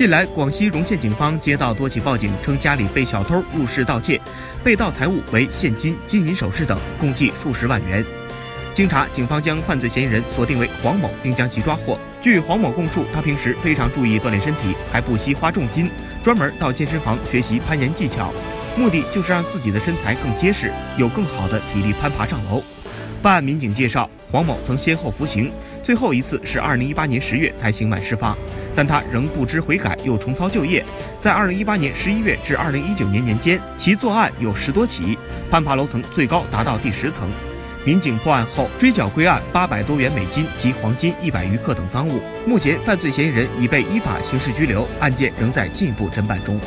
近来，广西容县警方接到多起报警，称家里被小偷入室盗窃，被盗财物为现金、金银首饰等，共计数十万元。经查，警方将犯罪嫌疑人锁定为黄某，并将其抓获。据黄某供述，他平时非常注意锻炼身体，还不惜花重金，专门到健身房学习攀岩技巧，目的就是让自己的身材更结实，有更好的体力攀爬上楼。办案民警介绍，黄某曾先后服刑，最后一次是2018年10月才刑满释放。但他仍不知悔改，又重操旧业。在二零一八年十一月至二零一九年年间，其作案有十多起，攀爬楼层最高达到第十层。民警破案后追缴归案八百多元美金及黄金一百余克等赃物。目前，犯罪嫌疑人已被依法刑事拘留，案件仍在进一步侦办中。